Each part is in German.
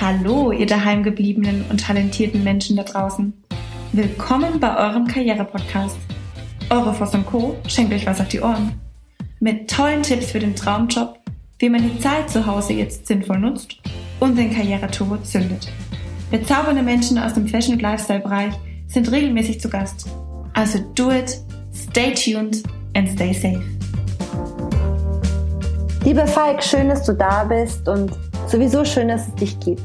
Hallo, ihr daheimgebliebenen und talentierten Menschen da draußen. Willkommen bei eurem Karriere-Podcast. Eure Voss Co. schenkt euch was auf die Ohren. Mit tollen Tipps für den Traumjob, wie man die Zeit zu Hause jetzt sinnvoll nutzt und den Karriereturbo zündet. Bezaubernde Menschen aus dem Fashion- und Lifestyle-Bereich sind regelmäßig zu Gast. Also do it, stay tuned and stay safe. Lieber Falk, schön, dass du da bist und sowieso schön, dass es dich gibt.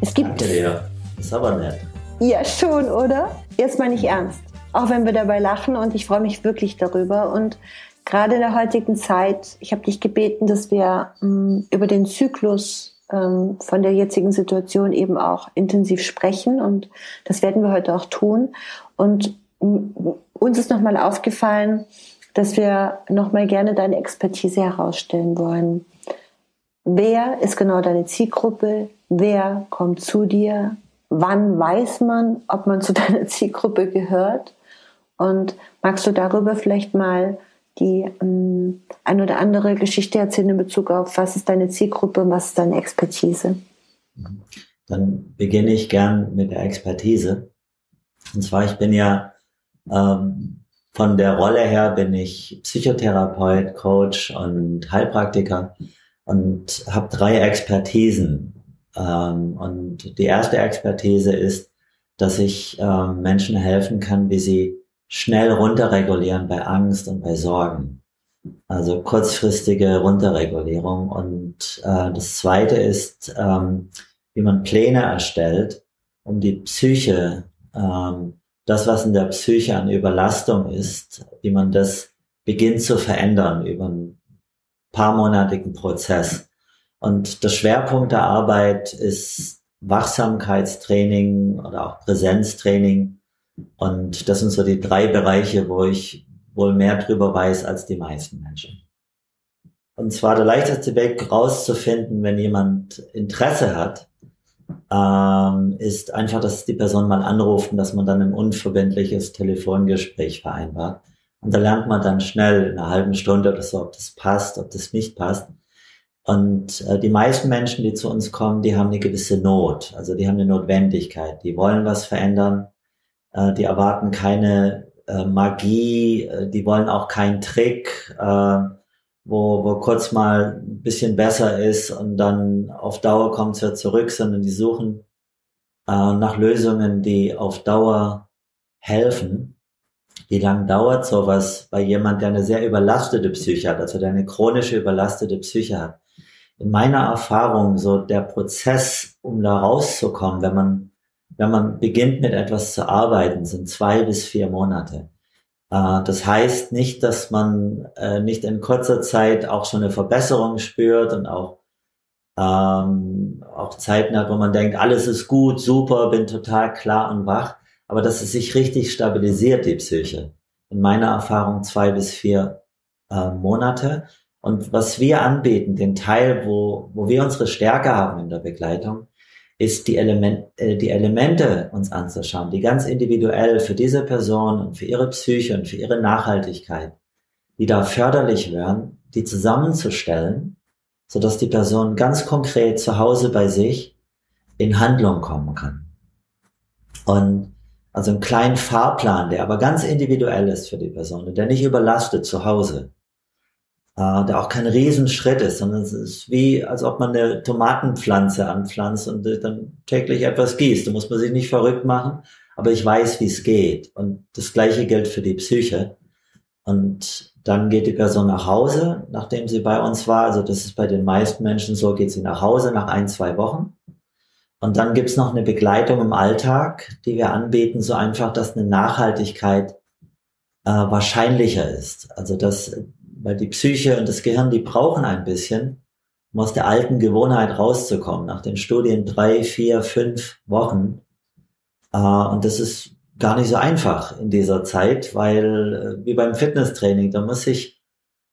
Es gibt. Danke dir. Ist aber nett. Ja, schon, oder? Jetzt mal nicht ernst. Auch wenn wir dabei lachen und ich freue mich wirklich darüber. Und gerade in der heutigen Zeit, ich habe dich gebeten, dass wir mh, mm, über den Zyklus ähm, von der jetzigen Situation eben auch intensiv sprechen und das werden wir heute auch tun. Und mh, mm, uns ist nochmal aufgefallen, dass wir nochmal gerne deine Expertise herausstellen wollen. Wer ist genau deine Zielgruppe? Wer kommt zu dir? Wann weiß man, ob man zu deiner Zielgruppe gehört? Und magst du darüber vielleicht mal die ähm, ein oder andere Geschichte erzählen in Bezug auf, was ist deine Zielgruppe und was ist deine Expertise? Dann beginne ich gern mit der Expertise. Und zwar, ich bin ja ähm, von der Rolle her bin ich Psychotherapeut, Coach und Heilpraktiker und habe drei Expertisen. Ähm, und die erste Expertise ist, dass ich ähm, Menschen helfen kann, wie sie schnell runterregulieren bei Angst und bei Sorgen. Also kurzfristige Runterregulierung. Und äh, das zweite ist, ähm, wie man Pläne erstellt, um die Psyche ähm, das, was in der Psyche an Überlastung ist, wie man das beginnt zu verändern über einen paar monatigen Prozess. Und der Schwerpunkt der Arbeit ist Wachsamkeitstraining oder auch Präsenztraining. Und das sind so die drei Bereiche, wo ich wohl mehr drüber weiß als die meisten Menschen. Und zwar der leichteste Weg rauszufinden, wenn jemand Interesse hat, ähm, ist einfach, dass die Person mal anruft und dass man dann ein unverbindliches Telefongespräch vereinbart. Und da lernt man dann schnell in einer halben Stunde oder so, ob das passt, ob das nicht passt. Und äh, die meisten Menschen, die zu uns kommen, die haben eine gewisse Not, also die haben eine Notwendigkeit, die wollen was verändern, äh, die erwarten keine äh, Magie, äh, die wollen auch keinen Trick. Äh, wo, wo kurz mal ein bisschen besser ist und dann auf Dauer kommt es ja zurück, sondern die suchen äh, nach Lösungen, die auf Dauer helfen. Wie lang dauert sowas bei jemand, der eine sehr überlastete Psyche hat, also der eine chronische überlastete Psyche hat? In meiner Erfahrung so der Prozess, um da rauszukommen, wenn man wenn man beginnt mit etwas zu arbeiten, sind zwei bis vier Monate. Äh, das heißt nicht, dass man äh, nicht in kurzer Zeit auch schon eine Verbesserung spürt und auch, ähm, auch Zeiten hat, wo man denkt, alles ist gut, super, bin total klar und wach, aber dass es sich richtig stabilisiert, die Psyche. In meiner Erfahrung zwei bis vier äh, Monate. Und was wir anbieten, den Teil, wo, wo wir unsere Stärke haben in der Begleitung, ist die, Element, äh, die Elemente uns anzuschauen, die ganz individuell für diese Person und für ihre Psyche und für ihre Nachhaltigkeit, die da förderlich wären, die zusammenzustellen, so dass die Person ganz konkret zu Hause bei sich in Handlung kommen kann. Und also einen kleinen Fahrplan, der aber ganz individuell ist für die Person der nicht überlastet zu Hause äh, der auch kein Riesenschritt ist, sondern es ist wie, als ob man eine Tomatenpflanze anpflanzt und dann täglich etwas gießt. Da muss man sich nicht verrückt machen, aber ich weiß, wie es geht. Und das Gleiche gilt für die Psyche. Und dann geht die Person nach Hause, nachdem sie bei uns war. Also das ist bei den meisten Menschen so, geht sie nach Hause nach ein, zwei Wochen. Und dann gibt's noch eine Begleitung im Alltag, die wir anbieten, so einfach, dass eine Nachhaltigkeit äh, wahrscheinlicher ist. Also dass weil die Psyche und das Gehirn, die brauchen ein bisschen, um aus der alten Gewohnheit rauszukommen. Nach den Studien drei, vier, fünf Wochen. Äh, und das ist gar nicht so einfach in dieser Zeit, weil äh, wie beim Fitnesstraining, da muss ich,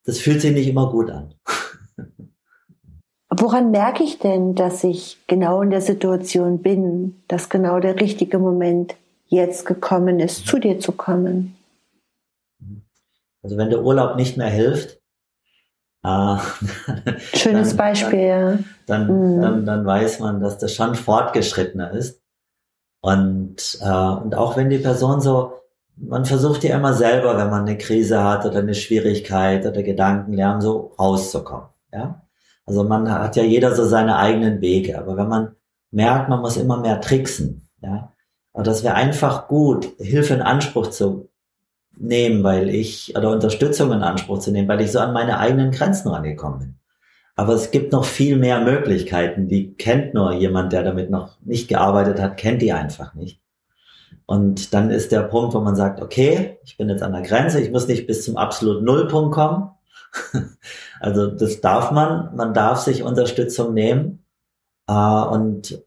das fühlt sich nicht immer gut an. Woran merke ich denn, dass ich genau in der Situation bin, dass genau der richtige Moment jetzt gekommen ist, zu dir zu kommen? Also wenn der Urlaub nicht mehr hilft, Äh, Schönes dann, Beispiel, ja. Dann, mhm. dann, dann weiß man, dass das schon fortgeschrittener ist. Und, äh, und auch wenn die Person so, man versucht ja immer selber, wenn man eine Krise hat oder eine Schwierigkeit oder Gedankenlärm, so rauszukommen. Ja? Also man hat ja jeder so seine eigenen Wege, aber wenn man merkt, man muss immer mehr tricksen, ja, aber das wäre einfach gut, Hilfe in Anspruch zu nehmen, weil ich, oder Unterstützung in Anspruch zu nehmen, weil ich so an meine eigenen Grenzen rangekommen bin. Aber es gibt noch viel mehr Möglichkeiten, die kennt nur jemand, der damit noch nicht gearbeitet hat, kennt die einfach nicht. Und dann ist der Punkt, wo man sagt, okay, ich bin jetzt an der Grenze, ich muss nicht bis zum absoluten Nullpunkt kommen. also das darf man, man darf sich Unterstützung nehmen. Äh, und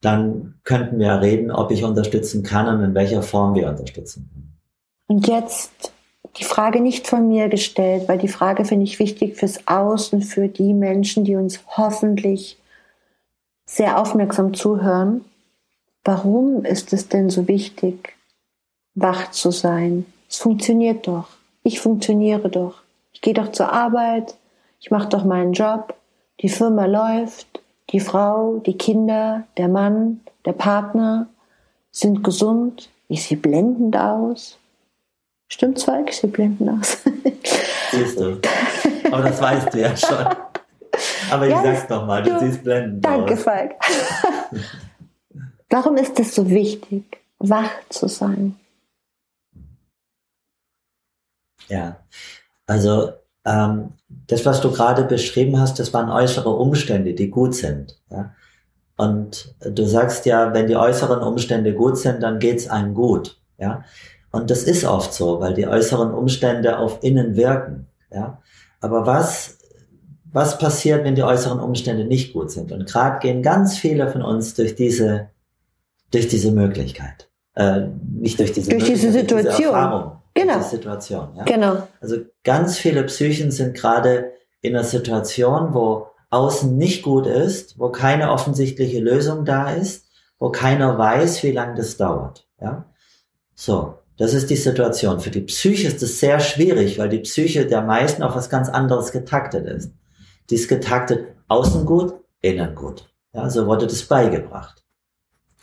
dann könnten wir reden, ob ich unterstützen kann und in welcher Form wir unterstützen können. Und jetzt die Frage nicht von mir gestellt, weil die Frage finde ich wichtig fürs Außen, für die Menschen, die uns hoffentlich sehr aufmerksam zuhören. Warum ist es denn so wichtig, wach zu sein? Es funktioniert doch. Ich funktioniere doch. Ich gehe doch zur Arbeit. Ich mache doch meinen Job. Die Firma läuft. Die Frau, die Kinder, der Mann, der Partner sind gesund. Ich sehe blendend aus. Stimmt zwar, ich sehe blendend aus. Siehst du. Aber das weißt du ja schon. Aber ich ja, sag's doch mal, du, du siehst blendend danke, aus. Danke, Falk. Warum ist es so wichtig, wach zu sein? Ja, also ähm, das, was du gerade beschrieben hast, das waren äußere Umstände, die gut sind. Ja? Und du sagst ja, wenn die äußeren Umstände gut sind, dann geht's einem gut. Ja? Und das ist oft so, weil die äußeren Umstände auf innen wirken. Ja? Aber was, was passiert, wenn die äußeren Umstände nicht gut sind? Und gerade gehen ganz viele von uns durch diese, durch diese Möglichkeit. Äh, nicht durch diese, durch diese Situation. Diese. Genau. Diese Situation. Ja? Genau. Also ganz viele Psychen sind gerade in einer Situation, wo außen nicht gut ist, wo keine offensichtliche Lösung da ist, wo keiner weiß, wie lange das dauert. Ja? So. Das ist die Situation. Für die Psyche ist es sehr schwierig, weil die Psyche der meisten auf was ganz anderes getaktet ist. Die ist getaktet außen gut, innen gut. Ja, so wurde das beigebracht.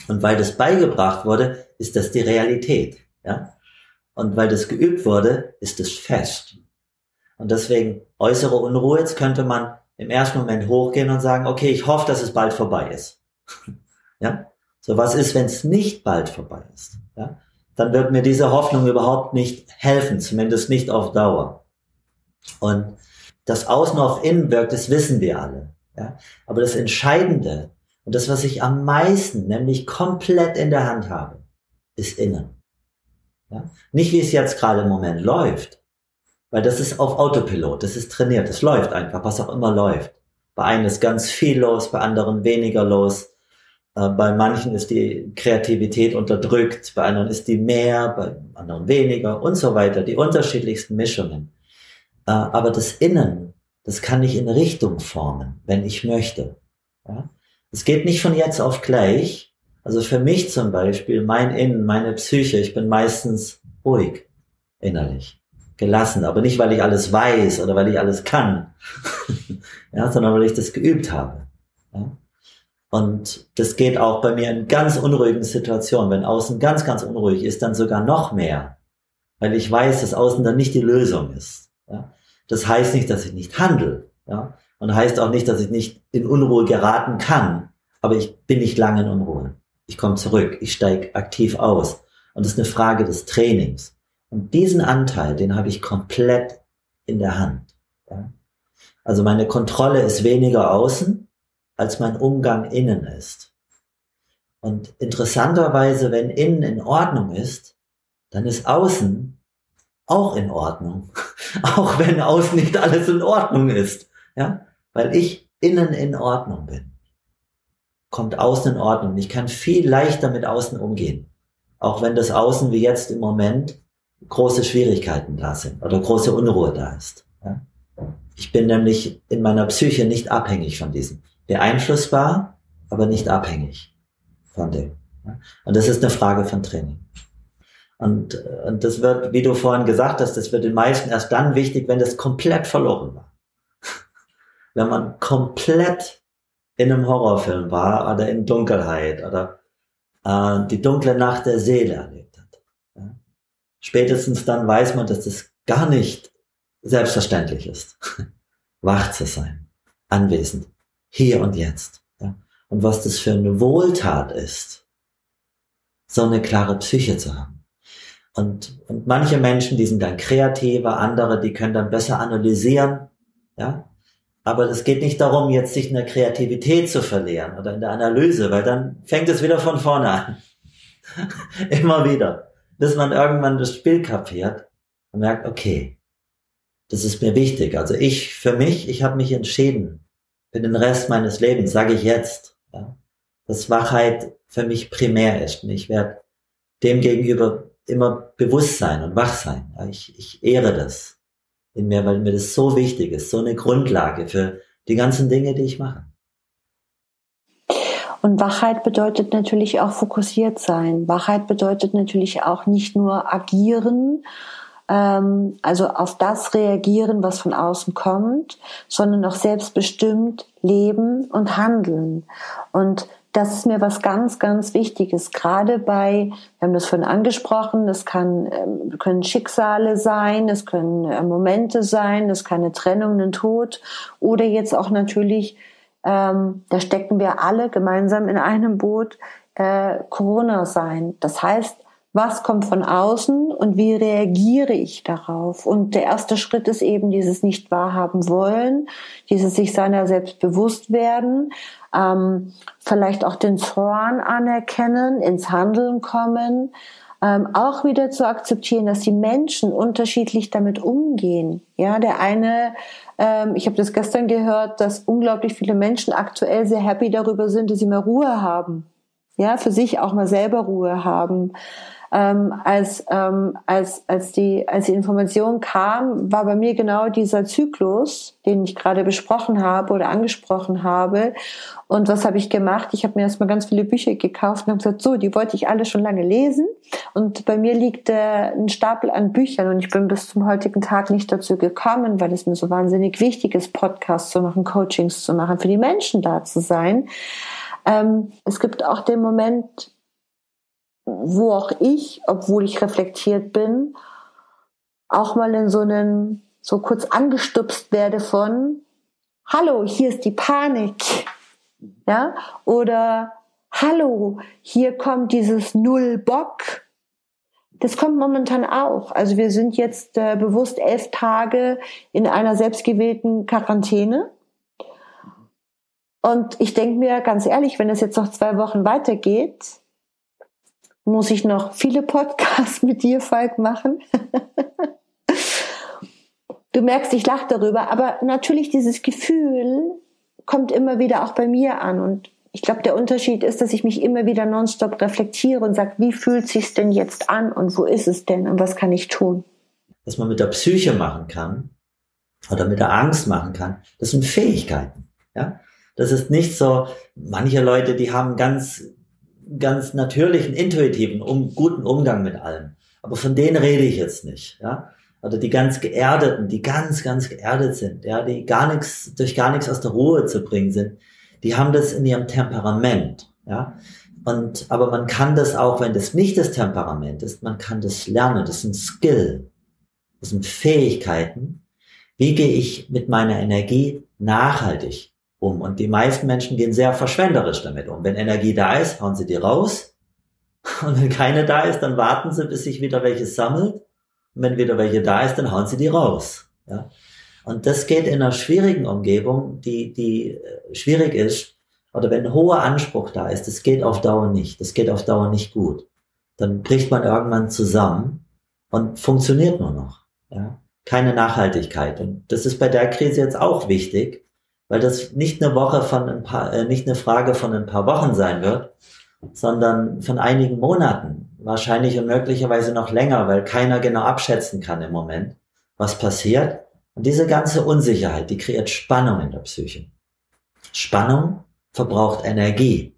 Und weil das beigebracht wurde, ist das die Realität. Ja? Und weil das geübt wurde, ist es fest. Und deswegen äußere Unruhe, jetzt könnte man im ersten Moment hochgehen und sagen, okay, ich hoffe, dass es bald vorbei ist. ja? So was ist, wenn es nicht bald vorbei ist? Ja? dann wird mir diese Hoffnung überhaupt nicht helfen, zumindest nicht auf Dauer. Und das Außen auf Innen wirkt, das wissen wir alle. Ja? Aber das Entscheidende und das, was ich am meisten, nämlich komplett in der Hand habe, ist Innen. Ja? Nicht wie es jetzt gerade im Moment läuft, weil das ist auf Autopilot, das ist trainiert, das läuft einfach, was auch immer läuft. Bei einem ist ganz viel los, bei anderen weniger los. Äh, bei manchen ist die Kreativität unterdrückt, bei anderen ist die mehr, bei anderen weniger und so weiter. Die unterschiedlichsten Mischungen. Äh, aber das Innen, das kann ich in Richtung formen, wenn ich möchte. Es geht nicht von jetzt auf gleich. Also für mich zum Beispiel, mein Innen, meine Psyche, ich bin meistens ruhig innerlich, gelassen, aber nicht, weil ich alles weiß oder weil ich alles kann, ja, sondern weil ich das geübt habe. Ja? Und das geht auch bei mir in ganz unruhigen Situationen. Wenn außen ganz, ganz unruhig ist, dann sogar noch mehr. Weil ich weiß, dass außen dann nicht die Lösung ist. Ja? Das heißt nicht, dass ich nicht handle. Ja? Und heißt auch nicht, dass ich nicht in Unruhe geraten kann. Aber ich bin nicht lange in Unruhe. Ich komme zurück. Ich steige aktiv aus. Und das ist eine Frage des Trainings. Und diesen Anteil, den habe ich komplett in der Hand. Ja? Also meine Kontrolle ist weniger außen als mein Umgang innen ist. Und interessanterweise, wenn innen in Ordnung ist, dann ist außen auch in Ordnung. auch wenn außen nicht alles in Ordnung ist. Ja? Weil ich innen in Ordnung bin. Kommt außen in Ordnung. Ich kann viel leichter mit außen umgehen. Auch wenn das Außen wie jetzt im Moment große Schwierigkeiten da sind oder große Unruhe da ist. Ich bin nämlich in meiner Psyche nicht abhängig von diesem beeinflussbar, aber nicht abhängig von dem. Und das ist eine Frage von Training. Und, und das wird, wie du vorhin gesagt hast, das wird den meisten erst dann wichtig, wenn das komplett verloren war. wenn man komplett in einem Horrorfilm war oder in Dunkelheit oder äh, die dunkle Nacht der Seele erlebt hat. Ja? Spätestens dann weiß man, dass das gar nicht selbstverständlich ist, wach zu sein, anwesend, hier und jetzt. Ja? Und was das für eine Wohltat ist, so eine klare Psyche zu haben. Und, und manche Menschen, die sind dann kreativer, andere, die können dann besser analysieren, ja. Aber es geht nicht darum, jetzt sich in der Kreativität zu verlieren oder in der Analyse, weil dann fängt es wieder von vorne an. Immer wieder. Bis man irgendwann das Spiel kapiert und merkt, okay, das ist mir wichtig. Also ich, für mich, ich habe mich entschieden, für den Rest meines Lebens, sage ich jetzt, ja, dass Wachheit für mich primär ist. Und ich werde dem gegenüber immer bewusst sein und wach sein. Ja, ich, ich ehre das in mir, weil mir das so wichtig ist, so eine Grundlage für die ganzen Dinge, die ich mache. Und Wachheit bedeutet natürlich auch fokussiert sein. Wachheit bedeutet natürlich auch nicht nur agieren, ähm, also auf das reagieren, was von außen kommt, sondern auch selbstbestimmt leben und handeln. Und das ist mir was ganz, ganz Wichtiges. Gerade bei, wir haben das vorhin angesprochen, das kann, ähm, können Schicksale sein, es können äh, Momente sein, es kann eine Trennung, ein Tod oder jetzt auch natürlich, ähm, da stecken wir alle gemeinsam in einem Boot, äh, Corona sein. Das heißt, was kommt von außen und wie reagiere ich darauf? Und der erste Schritt ist eben dieses nicht wahrhaben wollen, dieses sich seiner selbst bewusst werden, ähm, vielleicht auch den Zorn anerkennen, ins Handeln kommen, ähm, auch wieder zu akzeptieren, dass die Menschen unterschiedlich damit umgehen. Ja, der eine, ähm, ich habe das gestern gehört, dass unglaublich viele Menschen aktuell sehr happy darüber sind, dass sie mehr Ruhe haben. Ja, für sich auch mal selber Ruhe haben ähm, als, ähm, als, als, die, als die Information kam, war bei mir genau dieser Zyklus, den ich gerade besprochen habe oder angesprochen habe. Und was habe ich gemacht? Ich habe mir erstmal ganz viele Bücher gekauft und habe gesagt, so, die wollte ich alle schon lange lesen. Und bei mir liegt äh, ein Stapel an Büchern und ich bin bis zum heutigen Tag nicht dazu gekommen, weil es mir so wahnsinnig wichtig ist, Podcasts zu machen, Coachings zu machen, für die Menschen da zu sein. Ähm, es gibt auch den Moment, wo auch ich, obwohl ich reflektiert bin, auch mal in so einen, so kurz angestupst werde von, hallo, hier ist die Panik. Ja, oder hallo, hier kommt dieses Null Bock. Das kommt momentan auch. Also wir sind jetzt äh, bewusst elf Tage in einer selbstgewählten Quarantäne. Und ich denke mir ganz ehrlich, wenn es jetzt noch zwei Wochen weitergeht, muss ich noch viele Podcasts mit dir, Falk, machen. du merkst, ich lache darüber, aber natürlich dieses Gefühl kommt immer wieder auch bei mir an und ich glaube, der Unterschied ist, dass ich mich immer wieder nonstop reflektiere und sage, wie fühlt sich's denn jetzt an und wo ist es denn und was kann ich tun? Was man mit der Psyche machen kann oder mit der Angst machen kann, das sind Fähigkeiten. Ja, das ist nicht so. Manche Leute, die haben ganz ganz natürlichen, intuitiven, um, guten Umgang mit allem. Aber von denen rede ich jetzt nicht, ja. Oder die ganz geerdeten, die ganz, ganz geerdet sind, ja, die gar nichts, durch gar nichts aus der Ruhe zu bringen sind, die haben das in ihrem Temperament, ja. Und, aber man kann das auch, wenn das nicht das Temperament ist, man kann das lernen, das sind Skill, das sind Fähigkeiten. Wie gehe ich mit meiner Energie nachhaltig um. Und die meisten Menschen gehen sehr verschwenderisch damit um. Wenn Energie da ist, hauen sie die raus. Und wenn keine da ist, dann warten sie, bis sich wieder welche sammelt. Und wenn wieder welche da ist, dann hauen sie die raus. Ja? Und das geht in einer schwierigen Umgebung, die, die äh, schwierig ist, oder wenn ein hoher Anspruch da ist, das geht auf Dauer nicht. Das geht auf Dauer nicht gut. Dann bricht man irgendwann zusammen und funktioniert nur noch. Ja? Keine Nachhaltigkeit. Und das ist bei der Krise jetzt auch wichtig, weil das nicht eine Woche von ein paar, äh, nicht eine Frage von ein paar Wochen sein wird, sondern von einigen Monaten, wahrscheinlich und möglicherweise noch länger, weil keiner genau abschätzen kann im Moment, was passiert. Und diese ganze Unsicherheit, die kreiert Spannung in der Psyche. Spannung verbraucht Energie.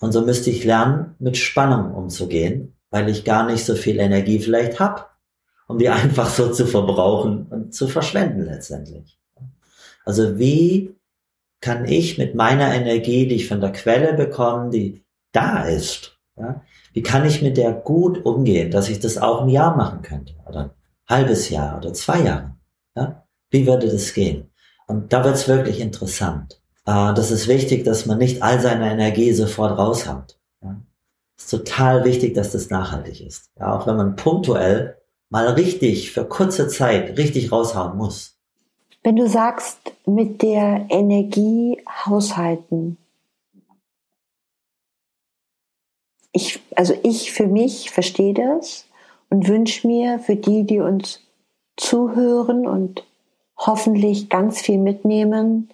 Und so müsste ich lernen, mit Spannung umzugehen, weil ich gar nicht so viel Energie vielleicht hab, um die einfach so zu verbrauchen und zu verschwenden letztendlich. Also wie kann ich mit meiner Energie, die ich von der Quelle bekomme, die da ist, ja, wie kann ich mit der gut umgehen, dass ich das auch ein Jahr machen könnte oder ein halbes Jahr oder zwei Jahre? Ja? Wie würde das gehen? Und da wird es wirklich interessant. Äh, das ist wichtig, dass man nicht all seine Energie sofort raushaut. Ja? Es ist total wichtig, dass das nachhaltig ist. Ja, auch wenn man punktuell mal richtig für kurze Zeit richtig raushauen muss. Wenn du sagst, mit der Energie haushalten, ich, also ich für mich verstehe das und wünsche mir für die, die uns zuhören und hoffentlich ganz viel mitnehmen,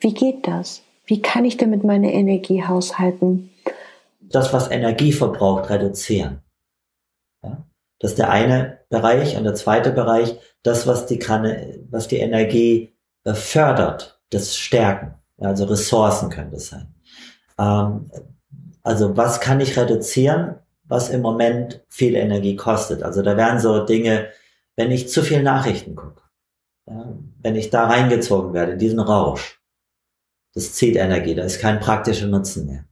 wie geht das? Wie kann ich damit meine Energie haushalten? Das, was Energie verbraucht, reduzieren. Ja? Das ist der eine Bereich. Und der zweite Bereich, das, was die, Kanne, was die Energie äh, fördert, das Stärken. Also Ressourcen können das sein. Ähm, also was kann ich reduzieren, was im Moment viel Energie kostet? Also da wären so Dinge, wenn ich zu viel Nachrichten gucke, ja, wenn ich da reingezogen werde, diesen Rausch, das zieht Energie, da ist kein praktischer Nutzen mehr.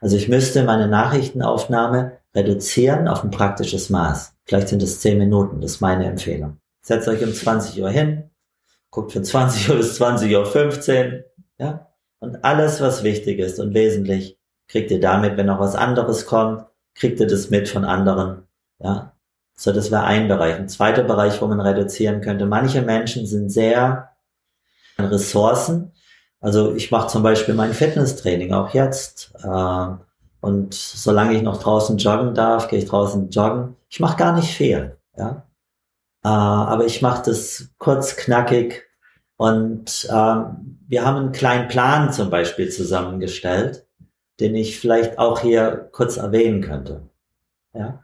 Also ich müsste meine Nachrichtenaufnahme reduzieren auf ein praktisches Maß. Vielleicht sind es 10 Minuten, das ist meine Empfehlung. Setzt euch um 20 Uhr hin, guckt von 20 Uhr bis 20 Uhr 15, ja, und alles, was wichtig ist und wesentlich, kriegt ihr damit, wenn noch was anderes kommt, kriegt ihr das mit von anderen, ja. So, das wäre ein Bereich. Ein zweiter Bereich, wo man reduzieren könnte. Manche Menschen sind sehr an Ressourcen. Also ich mache zum Beispiel mein Fitnesstraining auch jetzt. Äh, und solange ich noch draußen joggen darf, gehe ich draußen joggen. Ich mache gar nicht viel, ja. Äh, aber ich mache das kurz, knackig. Und äh, wir haben einen kleinen Plan zum Beispiel zusammengestellt, den ich vielleicht auch hier kurz erwähnen könnte. Ja.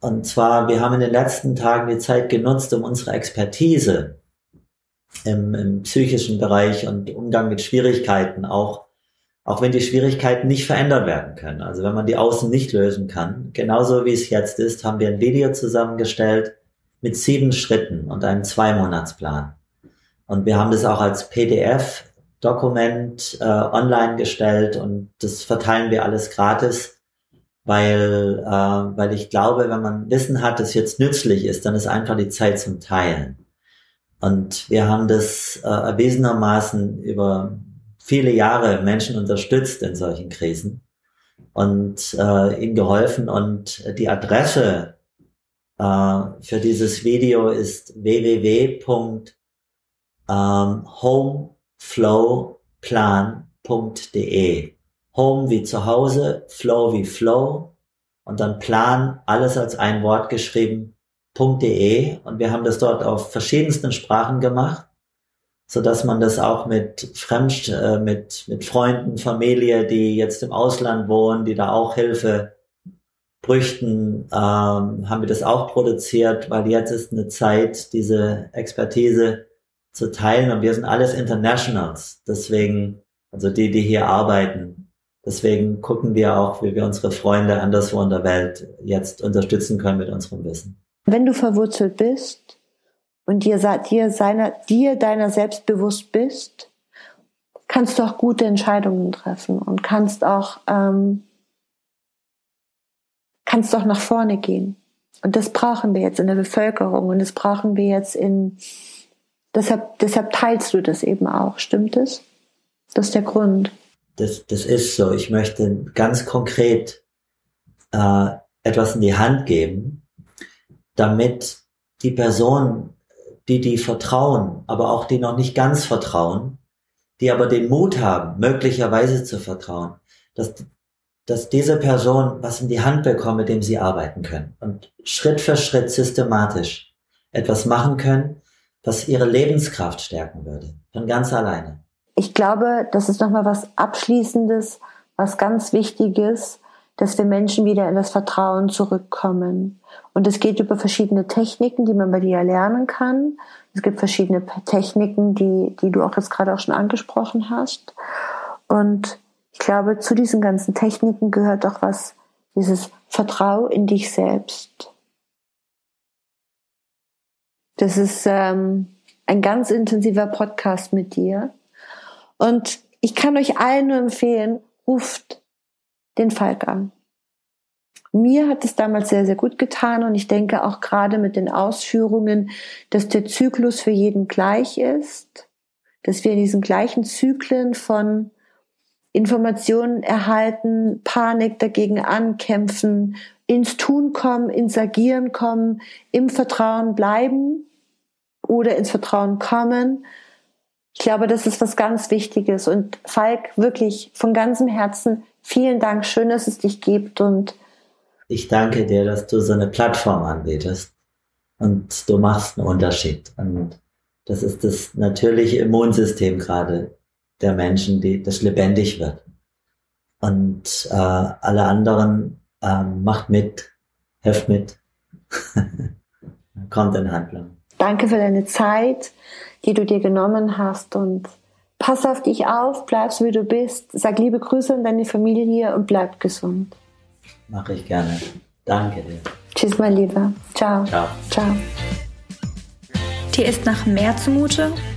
Und zwar, wir haben in den letzten Tagen die Zeit genutzt, um unsere Expertise im, im psychischen Bereich und Umgang mit Schwierigkeiten auch auch wenn die Schwierigkeiten nicht verändert werden können. Also wenn man die außen nicht lösen kann, genauso wie es jetzt ist, haben wir ein Video zusammengestellt mit sieben Schritten und einem Zwei-Monats-Plan. Und wir haben das auch als PDF-Dokument äh, online gestellt und das verteilen wir alles gratis, weil, äh, weil ich glaube, wenn man Wissen hat, das jetzt nützlich ist, dann ist einfach die Zeit zum Teilen. Und wir haben das äh, erwiesenermaßen über viele Jahre Menschen unterstützt in solchen Krisen und äh, ihnen geholfen. Und die Adresse für dieses Video ist www.homeflowplan.de. Home wie zu Hause, Flow wie Flow und dann Plan, alles als ein Wort geschrieben, .de. Und wir haben das dort auf verschiedensten Sprachen gemacht so dass man das auch mit Fremd, äh, mit, mit Freunden, Familie, die jetzt im Ausland wohnen, die da auch Hilfe brüchten, ähm, haben wir das auch produziert, weil jetzt ist eine Zeit, diese Expertise zu teilen und wir sind alles Internationals. Deswegen, also die, die hier arbeiten. Deswegen gucken wir auch, wie wir unsere Freunde anderswo in der Welt jetzt unterstützen können mit unserem Wissen. Wenn du verwurzelt bist, und dir, dir, seiner, dir deiner selbst bewusst bist, kannst du auch gute Entscheidungen treffen und kannst auch, ähm, kannst auch nach vorne gehen. Und das brauchen wir jetzt in der Bevölkerung und das brauchen wir jetzt in, deshalb, deshalb teilst du das eben auch, stimmt es? Das ist der Grund. Das, das ist so. Ich möchte ganz konkret äh, etwas in die Hand geben, damit die Person die die vertrauen, aber auch die noch nicht ganz vertrauen, die aber den Mut haben, möglicherweise zu vertrauen, dass, dass diese Person was in die Hand bekommt, mit dem sie arbeiten können und Schritt für Schritt systematisch etwas machen können, was ihre Lebenskraft stärken würde, von ganz alleine. Ich glaube, das ist nochmal was Abschließendes, was ganz Wichtiges, dass wir Menschen wieder in das Vertrauen zurückkommen. Und es geht über verschiedene Techniken, die man bei dir lernen kann. Es gibt verschiedene Techniken, die, die du auch jetzt gerade auch schon angesprochen hast. Und ich glaube, zu diesen ganzen Techniken gehört auch was, dieses Vertrau in dich selbst. Das ist, ähm, ein ganz intensiver Podcast mit dir. Und ich kann euch allen nur empfehlen, ruft den Falk an. Mir hat es damals sehr, sehr gut getan und ich denke auch gerade mit den Ausführungen, dass der Zyklus für jeden gleich ist, dass wir in diesen gleichen Zyklen von Informationen erhalten, Panik dagegen ankämpfen, ins Tun kommen, ins Agieren kommen, im Vertrauen bleiben oder ins Vertrauen kommen. Ich glaube, das ist was ganz Wichtiges. Und Falk, wirklich von ganzem Herzen vielen Dank. Schön, dass es dich gibt und ich danke dir, dass du so eine Plattform anbietest und du machst einen Unterschied. Und das ist das natürliche Immunsystem gerade der Menschen, die das lebendig wird. Und äh, alle anderen äh, macht mit, helft mit, kommt in Handlung. Danke für deine Zeit, die du dir genommen hast und pass auf dich auf, bleib so wie du bist, sag liebe Grüße an deine Familie und bleib gesund. Mache ich gerne. Danke dir. Tschüss, mein Lieber. Ciao. Ciao. Ciao. Dir ist nach mehr zumute?